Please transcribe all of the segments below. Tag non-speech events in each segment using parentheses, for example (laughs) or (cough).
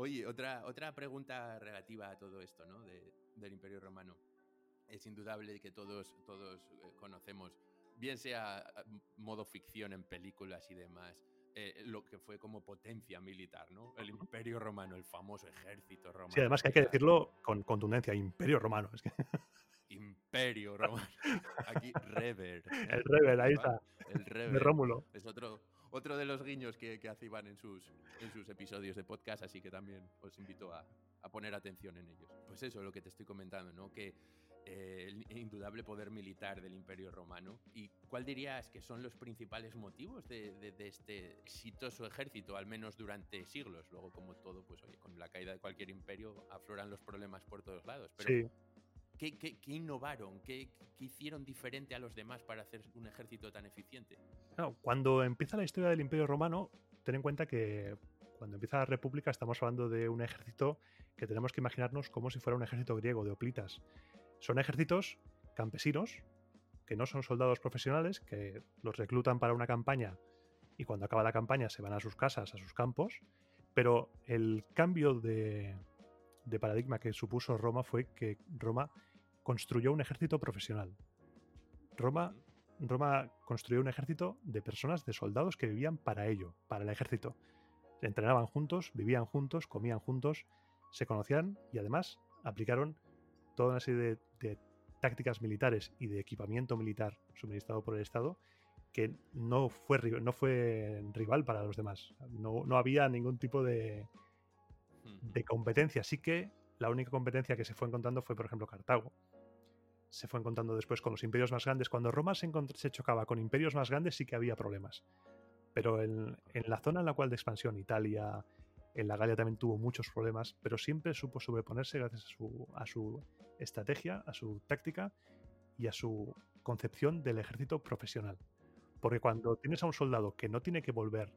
Oye, otra, otra pregunta relativa a todo esto, ¿no? del Imperio Romano. Es indudable que todos, todos eh, conocemos, bien sea modo ficción en películas y demás, eh, lo que fue como potencia militar, ¿no? El Imperio Romano, el famoso ejército romano. Sí, además que hay que decirlo con contundencia, Imperio Romano. Es que... (laughs) Imperio Romano. Aquí, Rever. El Rever, ahí está. El Rever. De Rómulo. Es otro, otro de los guiños que, que hace Iván en sus, en sus episodios de podcast, así que también os invito a, a poner atención en ellos. Pues eso, lo que te estoy comentando, ¿no? Que eh, el indudable poder militar del Imperio Romano. ¿Y cuál dirías que son los principales motivos de, de, este exitoso ejército, al menos durante siglos? Luego, como todo, pues oye, con la caída de cualquier imperio afloran los problemas por todos lados. Pero, sí. ¿Qué, innovaron? ¿Qué, ¿Qué, hicieron diferente a los demás para hacer un ejército tan eficiente? cuando empieza la historia del Imperio Romano, ten en cuenta que cuando empieza la República estamos hablando de un ejército que tenemos que imaginarnos como si fuera un ejército griego de hoplitas. Son ejércitos campesinos, que no son soldados profesionales, que los reclutan para una campaña y cuando acaba la campaña se van a sus casas, a sus campos, pero el cambio de paradigma que supuso Roma fue que Roma construyó un ejército profesional. Roma, Roma construyó un ejército de personas, de soldados que vivían para ello, para el ejército. Entrenaban juntos, vivían juntos, comían juntos, se conocían y además aplicaron toda una serie de, tácticas militares y de equipamiento militar suministrado por el Estado que no fue, no fue rival para los demás. No, no había ningún tipo de, de competencia. Sí que la única competencia que se fue encontrando fue, por ejemplo, Cartago. Se fue encontrando después con los imperios más grandes. Cuando Roma se, se chocaba con imperios más grandes sí que había problemas. Pero en, en, la zona en la cual de expansión, Italia, en la Galia también tuvo muchos problemas, pero siempre supo sobreponerse gracias a su, a su estrategia, a su táctica y a su concepción del ejército profesional. Porque cuando tienes a un soldado que no tiene que volver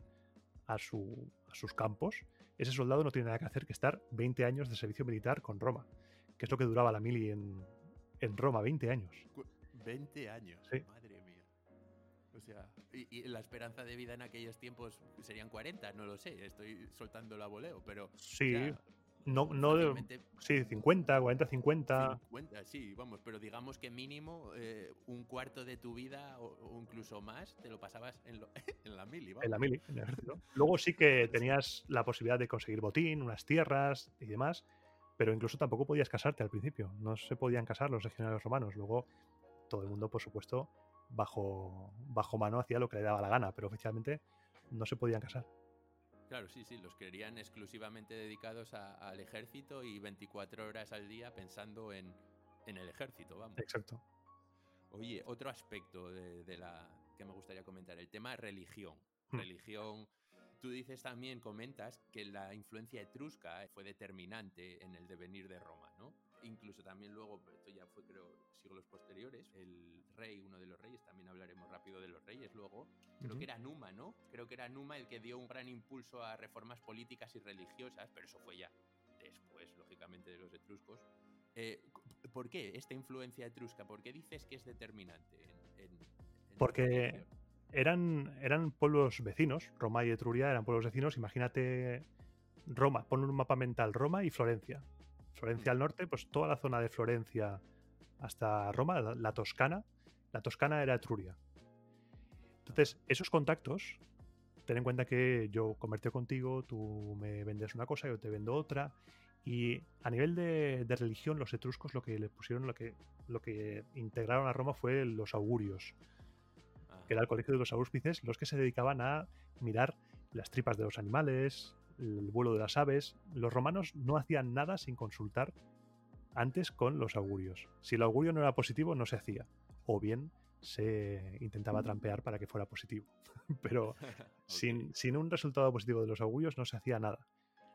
a, su, a sus campos, ese soldado no tiene nada que hacer que estar 20 años de servicio militar con Roma, que es lo que duraba la mili en, en Roma, 20 años. 20 años, madre mía. O sea, y, la esperanza de vida en aquellos tiempos serían 40, no lo sé, estoy soltando la voleo, pero... Sí, no, no sí, 50, 40, 50. 50, sí, vamos, pero digamos que mínimo eh, un cuarto de tu vida o, incluso más te lo pasabas en, (laughs) en la mili. En la mili, en el ejército. Luego sí que tenías la posibilidad de conseguir botín, unas tierras y demás, pero incluso tampoco podías casarte al principio. No se podían casar los legionarios romanos. Luego todo el mundo, por supuesto, bajo, bajo mano hacía lo que le daba la gana, pero oficialmente no se podían casar. Claro, sí, sí, los querían exclusivamente dedicados al ejército y 24 horas al día pensando en, el ejército, vamos. Exacto. Oye, otro aspecto de, la que me gustaría comentar, el tema religión. Hmm. Religión. Tú dices también, comentas, que la influencia etrusca fue determinante en el devenir de Roma, ¿no? Incluso también luego, esto ya fue creo siglos posteriores, el rey, uno de los reyes, también hablaremos rápido de los reyes luego, creo que era Numa, ¿no? Creo que era Numa el que dio un gran impulso a reformas políticas y religiosas, pero eso fue ya después, lógicamente, de los etruscos. Eh, ¿Por qué esta influencia etrusca? ¿Por qué dices que es determinante? Porque eran, eran pueblos vecinos, Roma y Etruria eran pueblos vecinos, imagínate Roma, pon un mapa mental, Roma y Florencia. Florencia al norte, pues toda la zona de Florencia hasta Roma, la, Toscana, la Toscana era Etruria. Entonces, esos contactos, ten en cuenta que yo convertí contigo, tú me vendes una cosa, yo te vendo otra. Y a nivel de, religión, los etruscos lo que le pusieron, lo que, lo que integraron a Roma fue los augurios, que era el colegio de los auspices, los que se dedicaban a mirar las tripas de los animales, el vuelo de las aves. Los romanos no hacían nada sin consultar antes con los augurios. Si el augurio no era positivo, no se hacía. O bien se intentaba trampear para que fuera positivo. (laughs) Pero (laughs) sin, sin, un resultado positivo de los augurios no se hacía nada.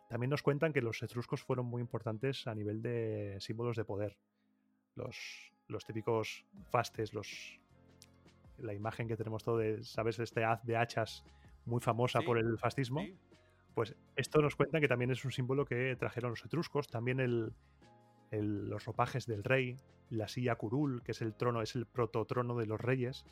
También nos cuentan que los etruscos fueron muy importantes a nivel de símbolos de poder. Los, los típicos fastes, los, la imagen que tenemos todo de, ¿sabes? Este haz de hachas muy famosa por el fascismo. Pues esto nos cuenta que también es un símbolo que trajeron los etruscos. También el, los ropajes del rey, la silla curul, que es el trono, es el prototrono de los reyes.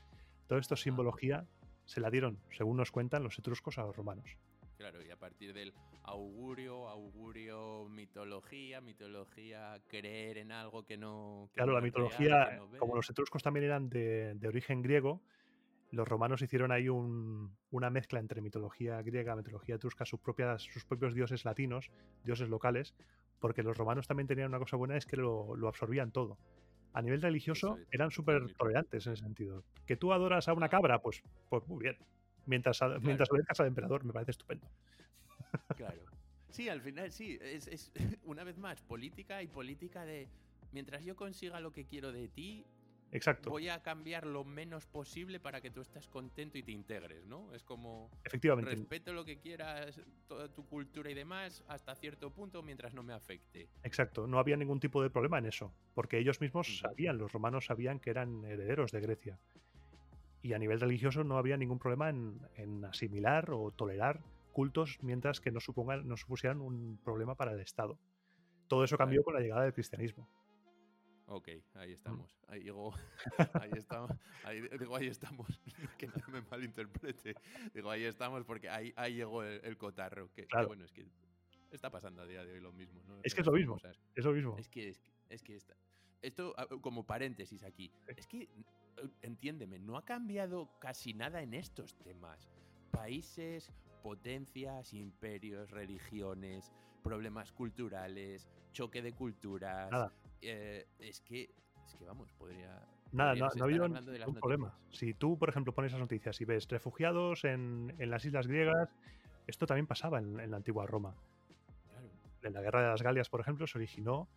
Toda esta simbología se la dieron, según nos cuentan los etruscos, a los romanos. Claro, y a partir del augurio, augurio, mitología, mitología, creer en algo que no. claro, la mitología, como los etruscos también eran de, origen griego, los romanos hicieron ahí una mezcla entre mitología griega, mitología etrusca, sus, propias, sus propios dioses latinos, dioses locales, porque los romanos también tenían una cosa buena, es que lo, absorbían todo. A nivel religioso eran súper tolerantes en ese sentido. Que tú adoras a una cabra, pues, pues muy bien. Mientras, mientras obedezcas al emperador, me parece estupendo. Claro. Sí, al final sí, es, es, (laughs) una vez más política y política de mientras yo consiga lo que quiero de ti, Exacto. voy a cambiar lo menos posible para que tú estés contento y te integres, ¿no? Es como Efectivamente. respeto lo que quieras, toda tu cultura y demás, hasta cierto punto mientras no me afecte. Exacto, no había ningún tipo de problema en eso, porque ellos mismos sabían, los romanos sabían que eran herederos de Grecia. Y a nivel religioso no había ningún problema en, en asimilar o tolerar cultos mientras que no, supongan, no supusieran un problema para el Estado. Todo eso cambió con la llegada del cristianismo. Ok, ahí estamos. Ahí llegó. (laughs) Ahí estamos. Ahí, digo, ahí estamos. (laughs) Que no me malinterprete. Digo, ahí estamos porque ahí, ahí llegó el, cotarro. Que, bueno, es que está pasando a día de hoy lo mismo. ¿no? Es que es lo mismo. Es lo mismo. Es que, es que, está. Esto, como paréntesis aquí. Es que, entiéndeme, no ha cambiado casi nada en estos temas. Países, potencias, imperios, religiones, problemas culturales, choque de culturas. Eh, es que, es que vamos, podría. Nada, no, ha habido ningún problema. Si tú, por ejemplo, pones esas noticias y ves refugiados en, las islas griegas, esto también pasaba en, la antigua Roma. En la guerra de las Galias, por ejemplo, se originó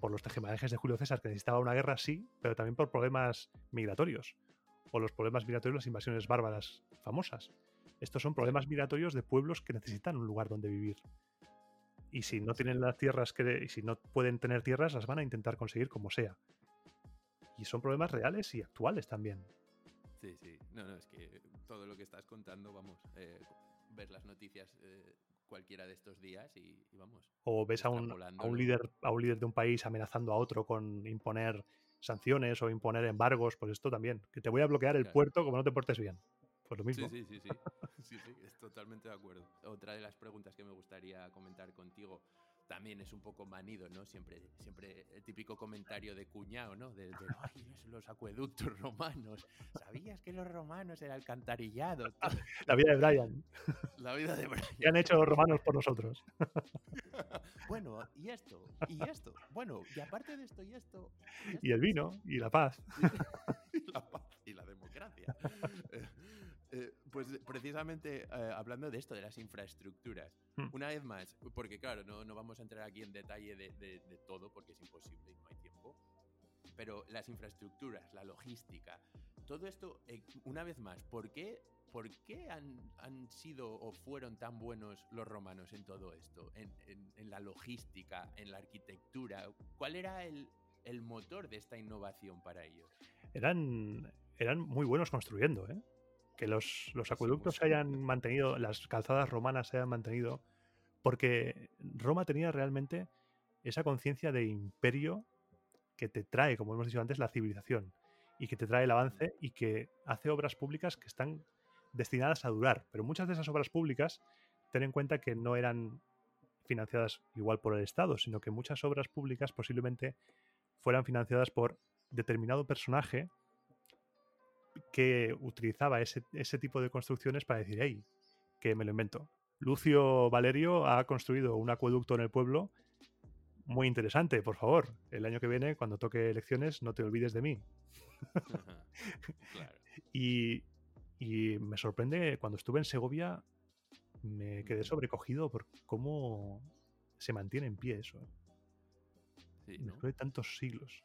por los tejemanejes de Julio César, que necesitaba una guerra, sí, pero también por problemas migratorios. O los problemas migratorios, las invasiones bárbaras famosas. Estos son problemas migratorios de pueblos que necesitan un lugar donde vivir. Y si no tienen las tierras que, y si no pueden tener tierras, las van a intentar conseguir como sea. Y son problemas reales y actuales también. Sí, sí. No, no, es que todo lo que estás contando, vamos, eh, ver las noticias eh, cualquiera de estos días y, vamos. O ves a un, a un, líder, a un líder de un país amenazando a otro con imponer sanciones o imponer embargos, pues esto también. Que te voy a bloquear el puerto como no te portes bien. Pues lo mismo. Sí, sí, sí, sí. (laughs) sí, totalmente de acuerdo. Otra de las preguntas que me gustaría comentar contigo también es un poco manido, ¿no? Siempre, siempre el típico comentario de cuñado, ¿no? De, (laughs) ay, los acueductos romanos. ¿Sabías que los romanos era alcantarillado? (laughs) La vida de Brian. La vida de Brian. ¿Qué han hecho los romanos por nosotros? bueno, y esto, y esto. Bueno, y aparte de esto y esto. Y, el vino, y la paz. y la paz, y la democracia. Pues precisamente eh, hablando de esto, de las infraestructuras, hmm. una vez más, porque claro, no, no, vamos a entrar aquí en detalle de, de, todo porque es imposible y no hay tiempo, pero las infraestructuras, la logística, todo esto, eh, una vez más, ¿por qué, por qué han, han, sido o fueron tan buenos los romanos en todo esto? En, en, en la logística, en la arquitectura, ¿cuál era el, el motor de esta innovación para ellos? Eran, eran muy buenos construyendo, ¿eh? Que los, acueductos se hayan mantenido, las calzadas romanas se hayan mantenido, porque Roma tenía realmente esa conciencia de imperio que te trae, como hemos dicho antes, la civilización y que te trae el avance y que hace obras públicas que están destinadas a durar. Pero muchas de esas obras públicas, ten en cuenta que no eran financiadas igual por el Estado, sino que muchas obras públicas posiblemente fueran financiadas por determinado personaje que utilizaba ese, tipo de construcciones para decir, hey, que me lo invento. Lucio Valerio ha construido un acueducto en el pueblo muy interesante, por favor. El año que viene, cuando toque elecciones, no te olvides de mí. (laughs) y, me sorprende, cuando estuve en Segovia, me quedé sobrecogido por cómo se mantiene en pie eso. ¿eh? Después de tantos siglos.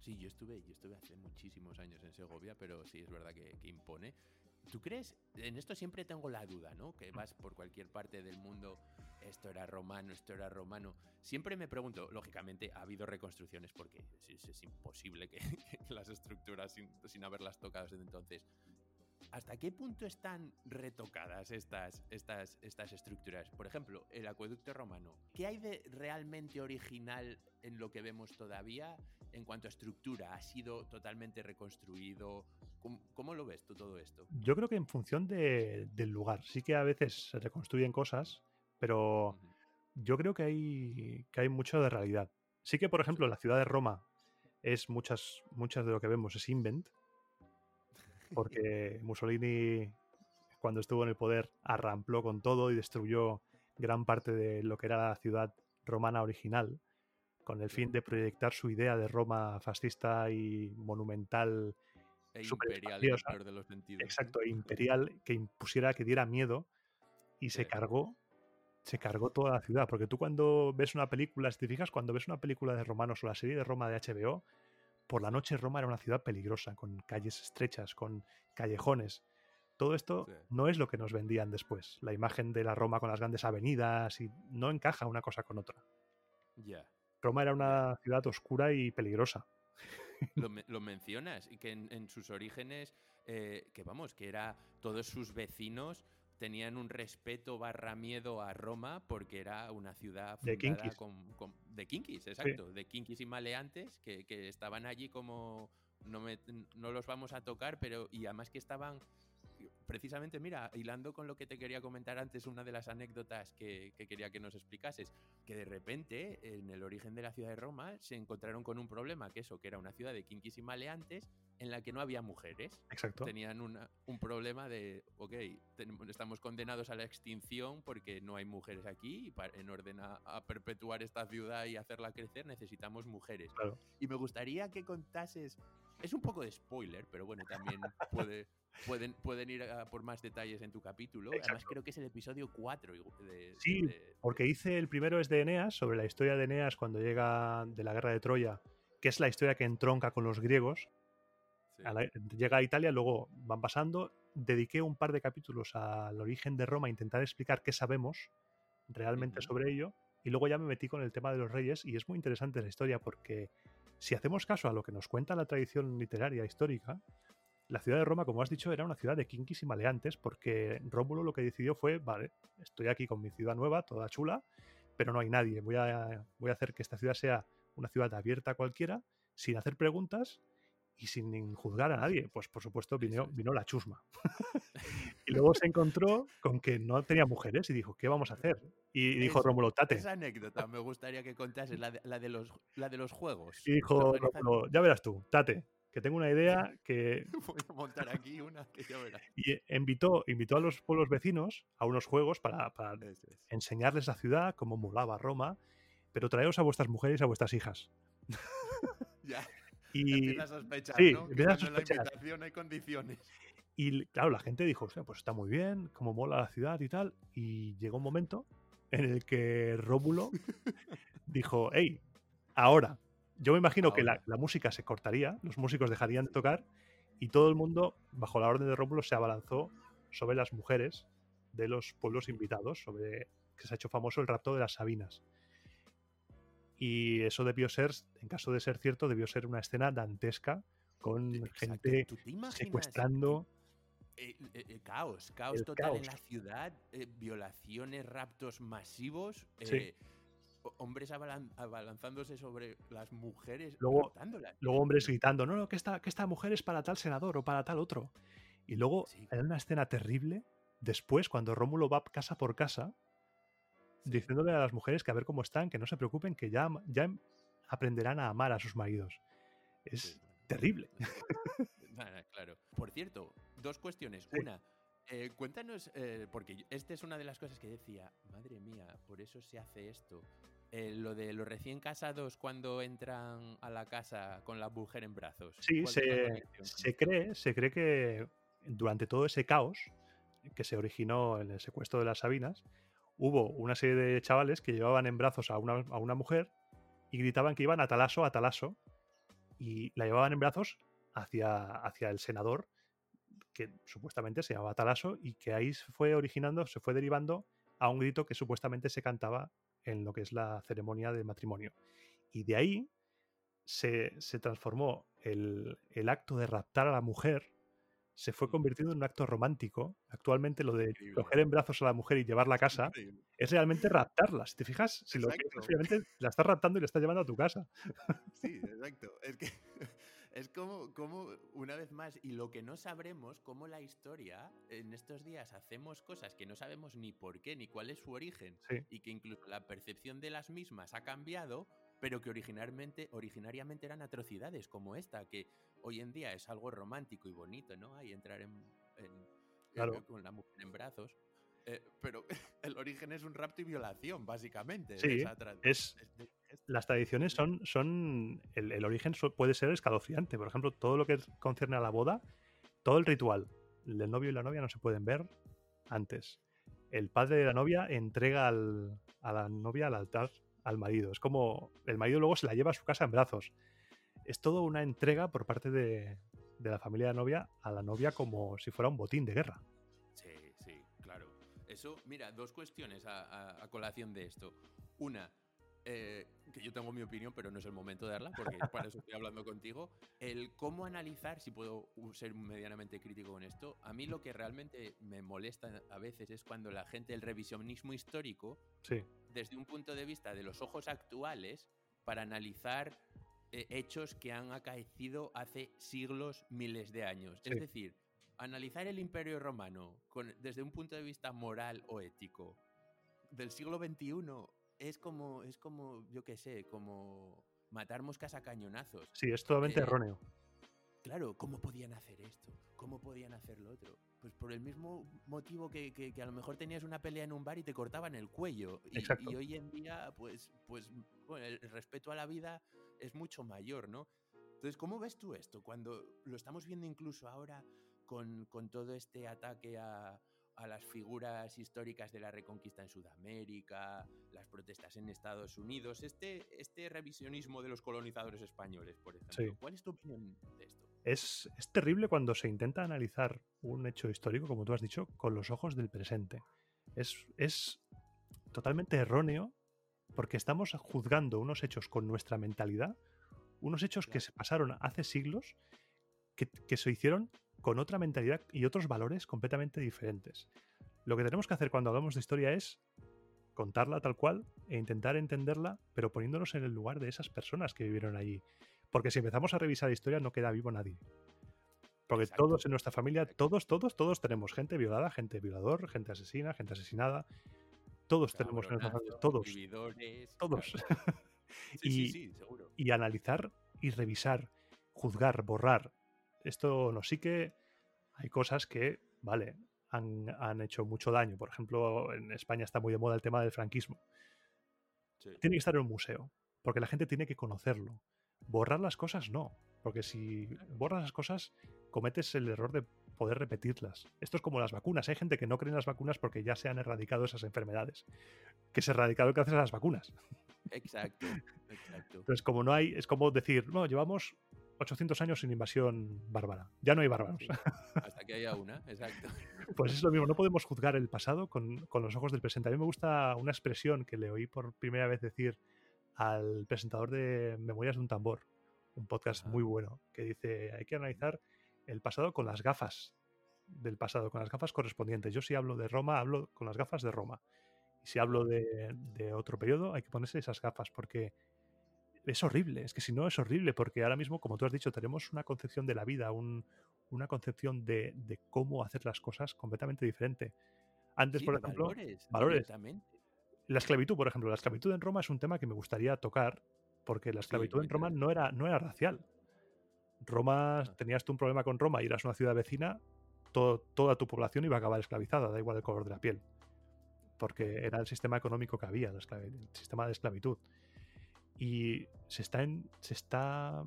Sí, yo estuve, yo estuve hace muchísimos años en Segovia, pero sí es verdad que, impone. ¿Tú crees? En esto siempre tengo la duda, ¿no? Que vas por cualquier parte del mundo, esto era romano, esto era romano. Siempre me pregunto, lógicamente ha habido reconstrucciones porque es, imposible (laughs) que, las estructuras sin, sin haberlas tocado desde entonces ¿Hasta qué punto están retocadas estas, estas, estas estructuras? Por ejemplo, el acueducto romano. ¿Qué hay de realmente original en lo que vemos todavía en cuanto a estructura? ¿Ha sido totalmente reconstruido? ¿Cómo, lo ves tú todo esto? Yo creo que en función del lugar. Sí que a veces se reconstruyen cosas, pero yo creo que hay, que hay mucho de realidad. Sí que, por ejemplo, la ciudad de Roma es muchas, muchas de lo que vemos es invent, (laughs) porque Mussolini, cuando estuvo en el poder, arrampló con todo y destruyó gran parte de lo que era la ciudad romana original, con el fin de proyectar su idea de Roma fascista y monumental. E imperial en de los sentidos. Exacto, e (laughs) imperial, que impusiera, que diera miedo, y se cargó se cargó toda la ciudad. Porque tú cuando ves una película, si te fijas, cuando ves una película de romanos o la serie de Roma de HBO, por la noche Roma era una ciudad peligrosa, con calles estrechas, con callejones. Todo esto no es lo que nos vendían después. La imagen de la Roma con las grandes avenidas y no encaja una cosa con otra. Ya. Roma era una ciudad oscura y peligrosa. (laughs) (laughs) Lo, mencionas y que en, sus orígenes, eh, que vamos, que era todos sus vecinos tenían un respeto barra miedo a Roma porque era una ciudad fundada de con, de kinkis, exacto, de kinkis y maleantes que, que estaban allí como no, me, no los vamos a tocar, pero y además que estaban precisamente, mira, hilando con lo que te quería comentar antes, una de las anécdotas que, quería que nos explicases, que de repente en el origen de la ciudad de Roma se encontraron con un problema, que eso, que era una ciudad de quinquis y maleantes en la que no había mujeres. Exacto. Tenían un problema de, ok, estamos condenados a la extinción porque no hay mujeres aquí y para, en orden a, perpetuar esta ciudad y hacerla crecer necesitamos mujeres. Y me gustaría que contases, es un poco de spoiler, pero bueno, también (laughs) puede pueden, pueden ir por más detalles en tu capítulo. Además, creo que es el episodio 4. De, sí, porque hice el primero es de Eneas, sobre la historia de Eneas cuando llega de la guerra de Troya, que es la historia que entronca con los griegos. Llega a Italia, luego van pasando. Dediqué un par de capítulos al origen de Roma, a intentar explicar qué sabemos realmente sobre ello. Y luego ya me metí con el tema de los reyes y es muy interesante la historia porque si hacemos caso a lo que nos cuenta la tradición literaria histórica, la ciudad de Roma, como has dicho, era una ciudad de kinkis y maleantes, porque Rómulo lo que decidió fue, vale, estoy aquí con mi ciudad nueva, toda chula, pero no hay nadie. Voy a, voy a hacer que esta ciudad sea una ciudad abierta a cualquiera, sin hacer preguntas y sin juzgar a nadie. Pues por supuesto vino, vino la chusma. (laughs) y luego se encontró con que no tenía mujeres y dijo, ¿qué vamos a hacer? Y dijo Rómulo, tate. Esa anécdota me gustaría que contases, la de, los, la de los juegos. Y dijo Rómulo, ya verás tú, tate que tengo una idea que... (laughs) Voy a montar aquí una que ya verás. (laughs) Y invitó, invitó a los pueblos vecinos a unos juegos para, enseñarles la ciudad, cómo molaba Roma, pero traeos a vuestras mujeres y a vuestras hijas. ya. Y, a sospechar, sí, ¿no? a sospechar. En la invitación hay condiciones. Y claro, la gente dijo, pues está muy bien, cómo mola la ciudad y tal. Y llegó un momento en el que Rómulo (laughs) dijo, hey, ahora, yo me imagino que la, música se cortaría, los músicos dejarían de tocar y todo el mundo, bajo la orden de Rómulo, se abalanzó sobre las mujeres de los pueblos invitados, sobre que se ha hecho famoso el rapto de las Sabinas. Y eso debió ser, en caso de ser cierto, debió ser una escena dantesca con gente secuestrando. Eh, eh, eh, caos, caos total en la ciudad, violaciones, raptos masivos. Sí hombres abalanzándose sobre las mujeres, luego, luego hombres gritando, no, no, que esta, que esta mujer es para tal senador o para tal otro. Y luego hay una escena terrible, después, cuando Rómulo va casa por casa, diciéndole a las mujeres que a ver cómo están, que no se preocupen, que ya, ya aprenderán a amar a sus maridos. Es terrible. (laughs) claro. Por cierto, dos cuestiones. Una, eh, cuéntanos, eh, porque esta es una de las cosas que decía, madre mía, por eso se hace esto. Eh, lo de los recién casados cuando entran a la casa con la mujer en brazos. Sí, se, se, cree, se cree que durante todo ese caos que se originó en el secuestro de las Sabinas, hubo una serie de chavales que llevaban en brazos a una, a una mujer y gritaban que iban a talaso, a talaso, y la llevaban en brazos hacia, hacia el senador que supuestamente se llamaba Talaso y que ahí se fue originando, se fue derivando a un grito que supuestamente se cantaba en lo que es la ceremonia de matrimonio. Y de ahí se, transformó el, acto de raptar a la mujer, se fue convirtiendo en un acto romántico. Actualmente lo de coger en brazos a la mujer y llevarla a casa es realmente raptarla. Si te fijas, si lo que realmente la estás raptando y la estás llevando a tu casa. Sí, exacto. Es que (laughs) es como, como, una vez más, y lo que no sabremos, como la historia, en estos días hacemos cosas que no sabemos ni por qué, ni cuál es su origen, y que incluso la percepción de las mismas ha cambiado, pero que originalmente, originariamente eran atrocidades como esta, que hoy en día es algo romántico y bonito, ¿no? Ahí entrar en, con la mujer en brazos. Eh, pero (laughs) el origen es un rapto y violación, básicamente. Sí, es, las tradiciones son, son el, origen puede ser escalofriante. Por ejemplo, todo lo que concierne a la boda, todo el ritual el novio y la novia no se pueden ver antes. El padre de la novia entrega a la novia al altar al marido. Es como el marido luego se la lleva a su casa en brazos. Es todo una entrega por parte de, de la familia de la novia a la novia como si fuera un botín de guerra. Sí, sí, claro. Eso, mira, dos cuestiones a colación de esto. Una, eh, que yo tengo mi opinión, pero no es el momento de darla, porque para eso estoy hablando contigo, el cómo analizar, si puedo ser medianamente crítico con esto, a mí lo que realmente me molesta a veces es cuando la gente, el revisionismo histórico, desde un punto de vista de los ojos actuales, para analizar eh, hechos que han acaecido hace siglos, miles de años. Es decir, analizar el imperio romano desde un punto de vista moral o ético del siglo XXI es como, es como, yo qué sé, como matar moscas a cañonazos. Sí, es totalmente eh, erróneo. Claro, ¿cómo podían hacer esto? ¿Cómo podían hacer lo otro? Pues por el mismo motivo que, que, a lo mejor tenías una pelea en un bar y te cortaban el cuello. Y, y hoy en día, pues, pues bueno, el respeto a la vida es mucho mayor, ¿no? Entonces, ¿cómo ves tú esto? Cuando lo estamos viendo incluso ahora con, con todo este ataque a, a las figuras históricas de la reconquista en Sudamérica, las protestas en Estados Unidos, este, este revisionismo de los colonizadores españoles, por ejemplo. ¿Cuál es tu opinión de esto? Es, es, terrible cuando se intenta analizar un hecho histórico, como tú has dicho, con los ojos del presente. Es, es totalmente erróneo porque estamos juzgando unos hechos con nuestra mentalidad, unos hechos que se pasaron hace siglos, que, que se hicieron con otra mentalidad y otros valores completamente diferentes. Lo que tenemos que hacer cuando hablamos de historia es contarla tal cual e intentar entenderla, pero poniéndonos en el lugar de esas personas que vivieron allí. Porque si empezamos a revisar la historia no queda vivo nadie. Porque todos en nuestra familia, todos, todos, todos tenemos gente violada, gente violador, gente asesina, gente asesinada. Todos tenemos en nuestra familia, todos. Todos. (laughs) y, y analizar y revisar, juzgar, borrar esto no sí que hay cosas que, vale, han, hecho mucho daño. Por ejemplo, en España está muy de moda el tema del franquismo. Tiene que estar en un museo, porque la gente tiene que conocerlo. Borrar las cosas no, porque si borras las cosas, cometes el error de poder repetirlas. Esto es como las vacunas. Hay gente que no cree en las vacunas porque ya se han erradicado esas enfermedades. Que se erradicado gracias a las vacunas. Exacto, exacto. Entonces, como no hay, es como decir, no, llevamos 800 años sin invasión bárbara. Ya no hay bárbaros. hasta que haya una, exacto. (laughs) Pues es lo mismo, no podemos juzgar el pasado con, los ojos del presente. A mí me gusta una expresión que le oí por primera vez decir al presentador de Memorias de un tambor, un podcast muy bueno, que dice, hay que analizar el pasado con las gafas del pasado, con las gafas correspondientes. Yo si hablo de Roma, hablo con las gafas de Roma. Y si hablo de, de otro periodo, hay que ponerse esas gafas, porque es horrible, es que si no es horrible, porque ahora mismo, como tú has dicho, tenemos una concepción de la vida, una concepción de, cómo hacer las cosas completamente diferente. Antes, por ejemplo, valores. La esclavitud, por ejemplo, la esclavitud en Roma es un tema que me gustaría tocar, porque la esclavitud en Roma no era, no era racial. Roma, ah. tenías tú un problema con Roma y eras una ciudad vecina, toda tu población iba a acabar esclavizada, da igual el color de la piel. Porque era el sistema económico que había, el sistema de esclavitud y se está, se está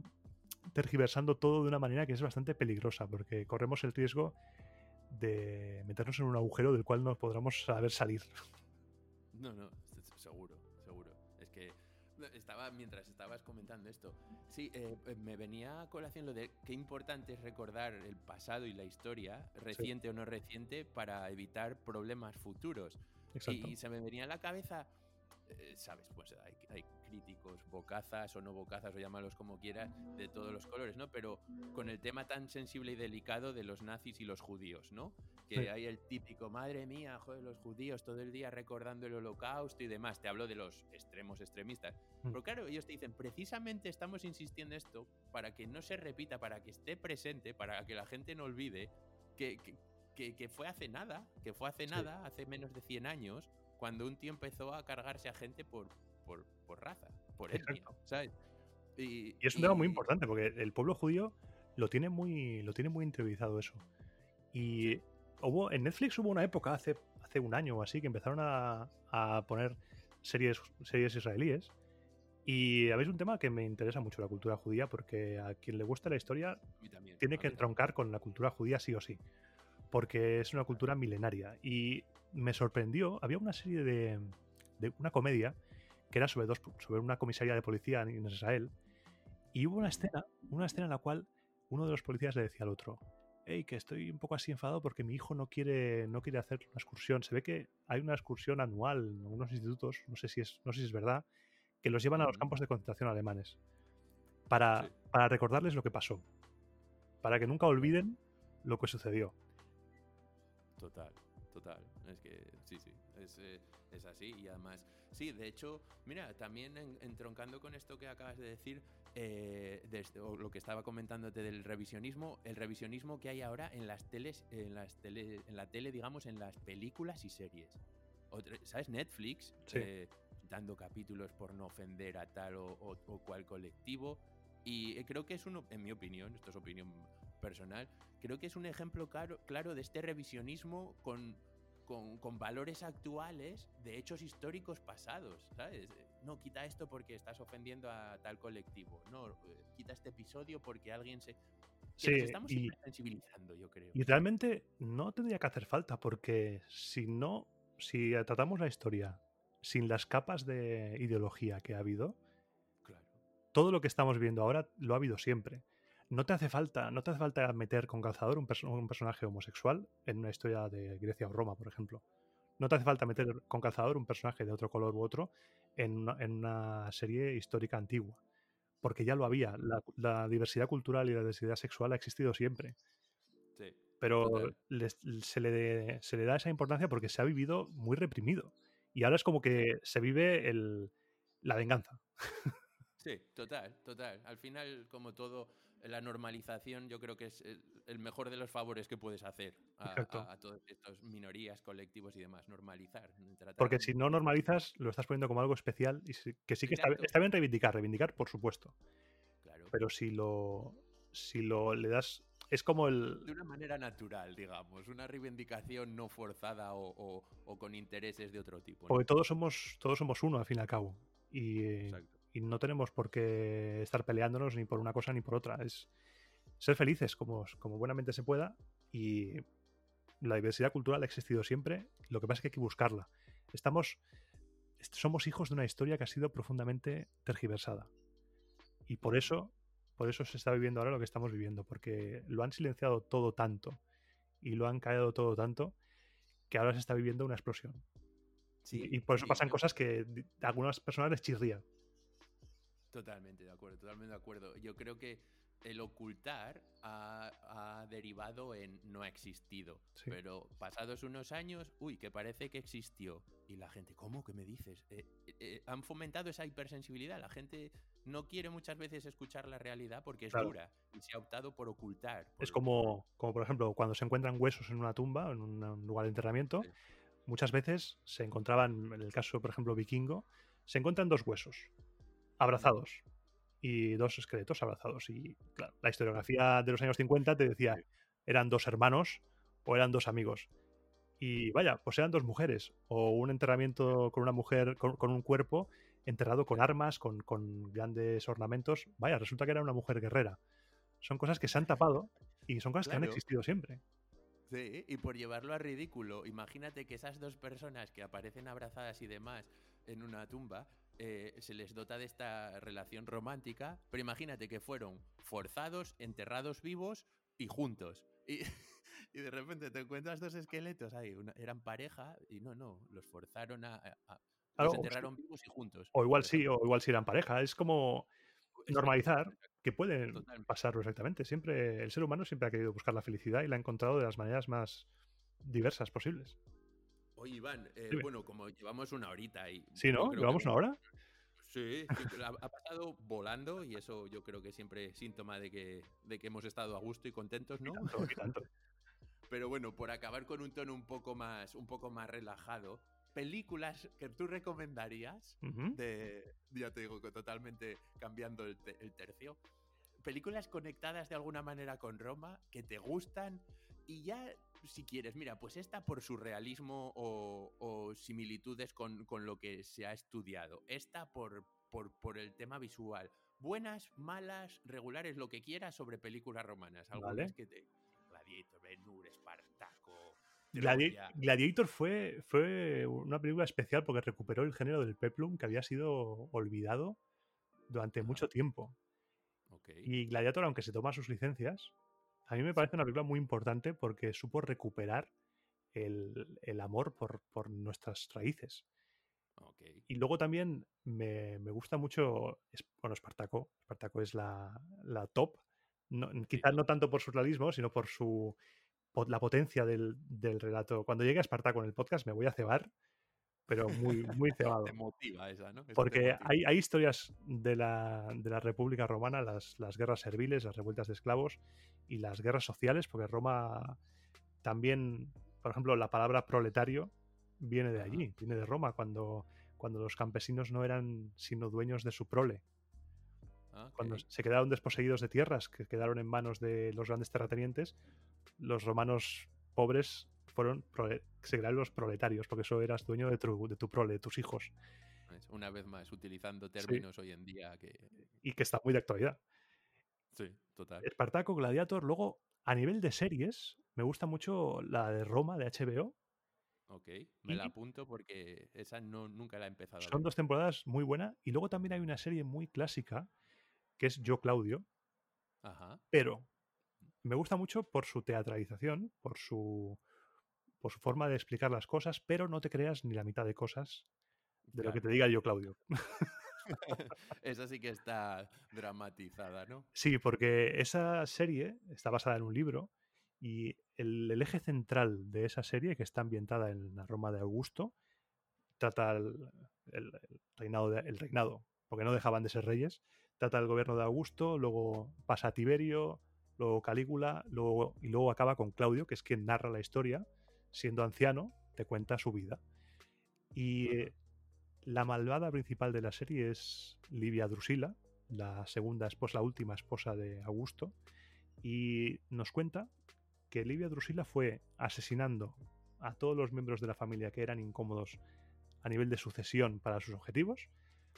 tergiversando todo de una manera que es bastante peligrosa, porque corremos el riesgo de meternos en un agujero del cual no podremos saber salir. No, no, seguro, seguro. Es que estaba, mientras estabas comentando esto, sí, eh, eh, me venía a colación lo de qué importante es recordar el pasado y la historia, reciente o no reciente, para evitar problemas futuros. Y, y se me venía a la cabeza eh, sabes, pues hay, hay, críticos, bocazas o no bocazas, o llámalos como quieras, de todos los colores, ¿no? Pero con el tema tan sensible y delicado de los nazis y los judíos, ¿no? Que hay el típico, madre mía, joder, los judíos todo el día recordando el holocausto y demás. Te hablo de los extremos extremistas. Mm. Pero claro, ellos te dicen, precisamente estamos insistiendo en esto para que no se repita, para que esté presente, para que la gente no olvide que, que, que, fue hace nada, que fue hace nada, hace menos de 100 años, cuando un tío empezó a cargarse a gente por, por, por raza, por etnia, ¿sabes? Y, es un tema muy importante porque el pueblo judío lo tiene muy, lo tiene muy interiorizado eso. Y hubo, en Netflix hubo una época hace, hace un año o así que empezaron a, a poner series, series israelíes. Y habéis un tema que me interesa mucho, la cultura judía, porque a quien le gusta la historia tiene que entroncar con la cultura judía sí o sí, porque es una cultura milenaria. Y me sorprendió, había una serie de, una comedia que era sobre, dos, sobre una comisaría de policía en Israel y hubo una escena, una escena en la cual uno de los policías le decía al otro, hey, que estoy un poco así enfadado porque mi hijo no quiere, no quiere hacer una excursión. Se ve que hay una excursión anual en algunos institutos, no sé si es, no sé si es verdad, que los llevan a los campos de concentración alemanes para, para recordarles lo que pasó, para que nunca olviden lo que sucedió. Total total. Es que sí, sí, es, eh, es, así. Y además, sí, de hecho, mira, también entroncando con esto que acabas de decir, eh, o lo que estaba comentándote del revisionismo, el revisionismo que hay ahora en las teles, en las tele, en la tele, digamos, en las películas y series. ¿Sabes? Netflix, eh, dando capítulos por no ofender a tal o, o cual colectivo. Y creo que es uno, en mi opinión, esto es opinión personal, creo que es un ejemplo claro, claro de este revisionismo con, con, valores actuales de hechos históricos pasados, ¿sabes? No, quita esto porque estás ofendiendo a tal colectivo. No, quita este episodio porque alguien se... Sí, estamos y, sensibilizando, yo creo. Y realmente no tendría que hacer falta porque si no, si tratamos la historia sin las capas de ideología que ha habido, todo lo que estamos viendo ahora lo ha habido siempre no te hace falta, no te hace falta meter con calzador un, personaje homosexual en una historia de Grecia o Roma, por ejemplo. No te hace falta meter con calzador un personaje de otro color u otro en una, serie histórica antigua. Porque ya lo había. La, diversidad cultural y la diversidad sexual ha existido siempre. Pero se, le se le da esa importancia porque se ha vivido muy reprimido. Y ahora es como que se vive el, la venganza. Sí, total, total. Al final, como todo, la normalización yo creo que es el, mejor de los favores que puedes hacer a, todas estas minorías, colectivos y demás, normalizar. Porque si no normalizas, lo estás poniendo como algo especial y que sí que está, está, bien reivindicar, reivindicar por supuesto. Claro. Pero si lo, si lo le das... Es como el... De una manera natural, digamos, una reivindicación no forzada o, con intereses de otro tipo. Porque todos somos, todos somos uno, al fin y al cabo. Y, Exacto y no tenemos por qué estar peleándonos ni por una cosa ni por otra. Es ser felices como, como buenamente se pueda y la diversidad cultural ha existido siempre, lo que pasa es que hay que buscarla. Estamos, somos hijos de una historia que ha sido profundamente tergiversada. Y por eso, por eso se está viviendo ahora lo que estamos viviendo, porque lo han silenciado todo tanto y lo han callado todo tanto que ahora se está viviendo una explosión. y, por eso pasan cosas que a algunas personas les chirría. Totalmente de acuerdo, totalmente de acuerdo. Yo creo que el ocultar ha, derivado en no ha existido. Pero pasados unos años, uy, que parece que existió. Y la gente, ¿cómo que me dices? Eh, eh, eh, han fomentado esa hipersensibilidad. La gente no quiere muchas veces escuchar la realidad porque es dura y se ha optado por ocultar. es como, como, por ejemplo, cuando se encuentran huesos en una tumba, en un lugar de enterramiento. Muchas veces se encontraban, en el caso, por ejemplo, vikingo, se encuentran dos huesos abrazados y dos esqueletos abrazados. Y claro, la historiografía de los años 50 te decía, eran dos hermanos o eran dos amigos. Y vaya, pues eran dos mujeres, o un enterramiento con una mujer, con, un cuerpo enterrado con armas, con, con, grandes ornamentos. Vaya, resulta que era una mujer guerrera. Son cosas que se han tapado y son cosas que han existido siempre. Sí, y por llevarlo a ridículo, imagínate que esas dos personas que aparecen abrazadas y demás en una tumba eh, se les dota de esta relación romántica, pero imagínate que fueron forzados, enterrados vivos y juntos. Y, (laughs) de repente te encuentras dos esqueletos ahí, eran pareja y no, no, los forzaron a, Los enterraron vivos y juntos. O igual sí, o igual si eran pareja. Es como normalizar que pueden pasar perfectamente. Siempre, el ser humano siempre ha querido buscar la felicidad y la ha encontrado de las maneras más diversas posibles. Oye, Iván, eh, bueno, como llevamos una horita y. Sí, ¿no? ¿Llevamos una hora? Sí, (laughs) ha, pasado volando y eso yo creo que siempre es síntoma de que, de que hemos estado a gusto y contentos, ¿no? (laughs) Pero bueno, por acabar con un tono un poco más, un poco más relajado, películas que tú recomendarías, de, ya te digo, que totalmente cambiando el, tercio, películas conectadas de alguna manera con Roma, que te gustan, y ya, si quieres, mira, pues esta por su realismo o, similitudes con, lo que se ha estudiado, esta por, por, el tema visual, buenas, malas, regulares, lo que quieras sobre películas romanas, algunas que te... Gladiator, Ben-Hur, Espartaco, Gladiator fue, fue una película especial porque recuperó el género del peplum que había sido olvidado durante mucho tiempo. Y Gladiator, aunque se toma sus licencias, a mí me parece una película muy importante porque supo recuperar el, amor por, nuestras raíces. Y luego también me, gusta mucho, bueno, Espartaco. Espartaco es la, top. quizás no tanto por su realismo, sino por su la potencia del, relato. Cuando llegue a Espartaco en el podcast me voy a cebar, pero muy, muy (laughs) cebado. Te motiva esa, ¿no? Porque hay, hay, historias de la, de la República Romana, las, las, guerras serviles, las revueltas de esclavos y las guerras sociales, porque Roma también, por ejemplo, la palabra proletario viene de allí, viene de Roma, cuando, cuando los campesinos no eran sino dueños de su prole. Ah, cuando se quedaron desposeídos de tierras que quedaron en manos de los grandes terratenientes, los romanos pobres fueron se crearon los proletarios, porque eso eras dueño de tu, de tu prole, de tus hijos. Una vez más, utilizando términos hoy en día que... Y que está muy de actualidad. Sí, total. Espartaco, Gladiator. Luego, a nivel de series, me gusta mucho la de Roma, de HBO. Ok, me la apunto porque esa no, nunca la he empezado. Son dos temporadas muy buenas. Y luego también hay una serie muy clásica, que es Yo Claudio. Ajá. Pero me gusta mucho por su teatralización, por su, por su forma de explicar las cosas, pero no te creas ni la mitad de cosas de lo que te diga yo, Claudio. (laughs) esa sí que está dramatizada, ¿no? Sí, porque esa serie está basada en un libro y el, eje central de esa serie, que está ambientada en la Roma de Augusto, trata el, reinado, el reinado, porque no dejaban de ser reyes, trata el gobierno de Augusto, luego pasa a Tiberio, luego Calígula, luego, y luego acaba con Claudio, que es quien narra la historia, siendo anciano, te cuenta su vida. Y eh, la malvada principal de la serie es Livia Drusila, la segunda esposa, la última esposa de Augusto, y nos cuenta que Livia Drusila fue asesinando a todos los miembros de la familia que eran incómodos a nivel de sucesión para sus objetivos,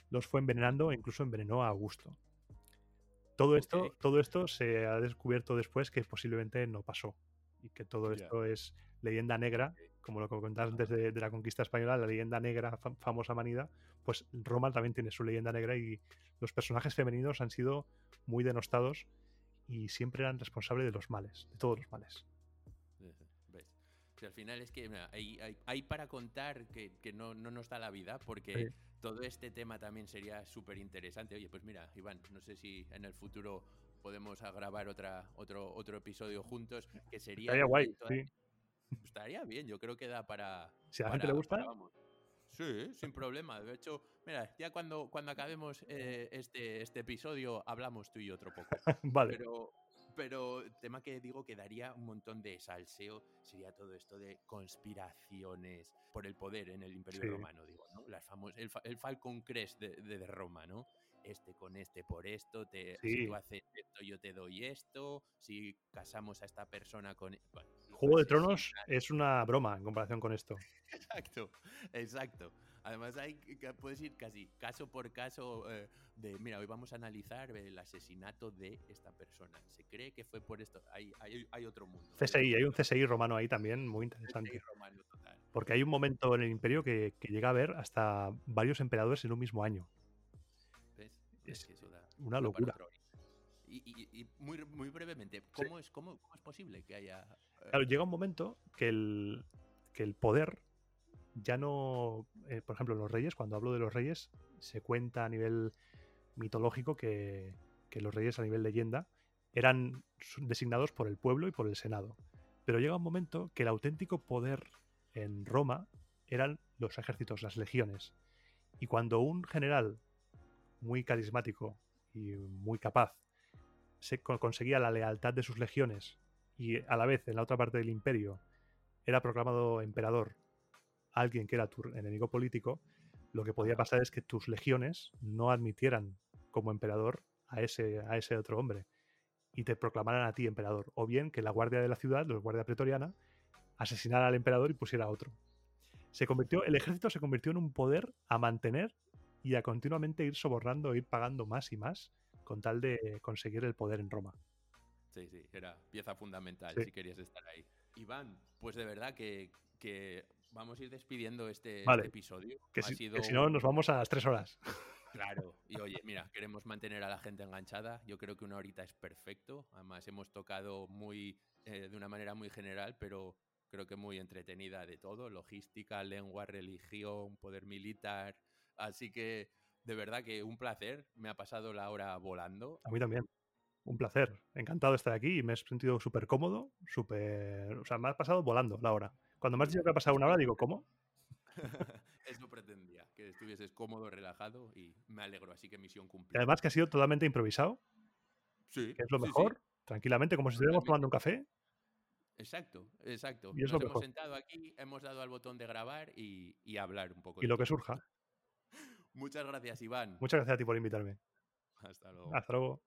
los fue envenenando e incluso envenenó a Augusto. Todo esto, todo esto se ha descubierto después que posiblemente no pasó y que todo esto es leyenda negra, como lo que comentabas antes de, la conquista española, la leyenda negra famosa manida, pues Roma también tiene su leyenda negra y los personajes femeninos han sido muy denostados y siempre eran responsables de los males, de todos los males. al final es que hay, para contar que, no, nos da la vida, porque todo este tema también sería súper interesante. Oye, pues mira, Iván, no sé si en el futuro podemos grabar otra, otro, otro episodio juntos, que sería... Estaría guay, sí. Estaría bien, yo creo que da para... Si a la gente le gusta... Sí, sin problema. De hecho, mira, ya cuando, cuando acabemos eh, este, este episodio hablamos tú y otro poco. (laughs) vale. Pero, pero tema que digo que daría un montón de salseo sería todo esto de conspiraciones por el poder en el Imperio Romano, digo, ¿no? Las el, el, Falcon Crest de, de, Roma, ¿no? Este con este por esto, te, si tú haces esto, yo te doy esto, si casamos a esta persona con... Juego de Tronos es una broma en comparación con esto. (laughs) Exacto, exacto. Además, hay, puedes ir casi caso por caso eh, de, mira, hoy vamos a analizar el asesinato de esta persona. Se cree que fue por esto. Hay, hay, otro mundo. CSI, hay un CSI romano ahí también muy interesante. CSI romano, total. Porque hay un momento en el imperio que, llega a haber hasta varios emperadores en un mismo año. Es, una locura. Y, muy, muy, brevemente, ¿cómo, es, cómo, es posible que haya...? Claro, llega un momento que el, que el poder ya no, eh, por ejemplo, los reyes, cuando hablo de los reyes, se cuenta a nivel mitológico que, que los reyes a nivel leyenda eran designados por el pueblo y por el Senado. Pero llega un momento que el auténtico poder en Roma eran los ejércitos, las legiones. Y cuando un general muy carismático y muy capaz se conseguía la lealtad de sus legiones y a la vez en la otra parte del imperio era proclamado emperador alguien que era tu enemigo político, lo que podía pasar es que tus legiones no admitieran como emperador a ese, a ese otro hombre y te proclamaran a ti emperador. O bien que la guardia de la ciudad, la guardia pretoriana, asesinara al emperador y pusiera a otro. Se convirtió, el ejército se convirtió en un poder a mantener y a continuamente ir sobornando, ir pagando más y más con tal de conseguir el poder en Roma. Sí, sí, era pieza fundamental si querías estar ahí. Iván, pues de verdad que, vamos a ir despidiendo este, este episodio. Que, si, que si no, nos vamos a las tres horas. Claro, y oye, mira, queremos mantener a la gente enganchada. Yo creo que una horita es perfecto. Además, hemos tocado muy eh, de una manera muy general, pero creo que muy entretenida de todo: logística, lengua, religión, poder militar. Así que, de verdad que un placer. Me ha pasado la hora volando. A mí también. Un placer. Encantado de estar aquí y me he sentido súper cómodo, súper. O sea, me ha pasado volando la hora. Cuando me has dicho que ha pasado una hora, digo, ¿cómo? (laughs) Eso pretendía, que estuvieses cómodo, relajado y me alegro, así que misión cumplida. además que ha sido totalmente improvisado. Sí. Que es lo mejor, tranquilamente, como si estuviéramos tomando un café. Exacto, exacto. Nos hemos sentado aquí, hemos dado al botón de grabar y, y hablar un poco. Y lo que surja. Muchas gracias, Iván. Muchas gracias a ti por invitarme. Hasta luego. Hasta luego.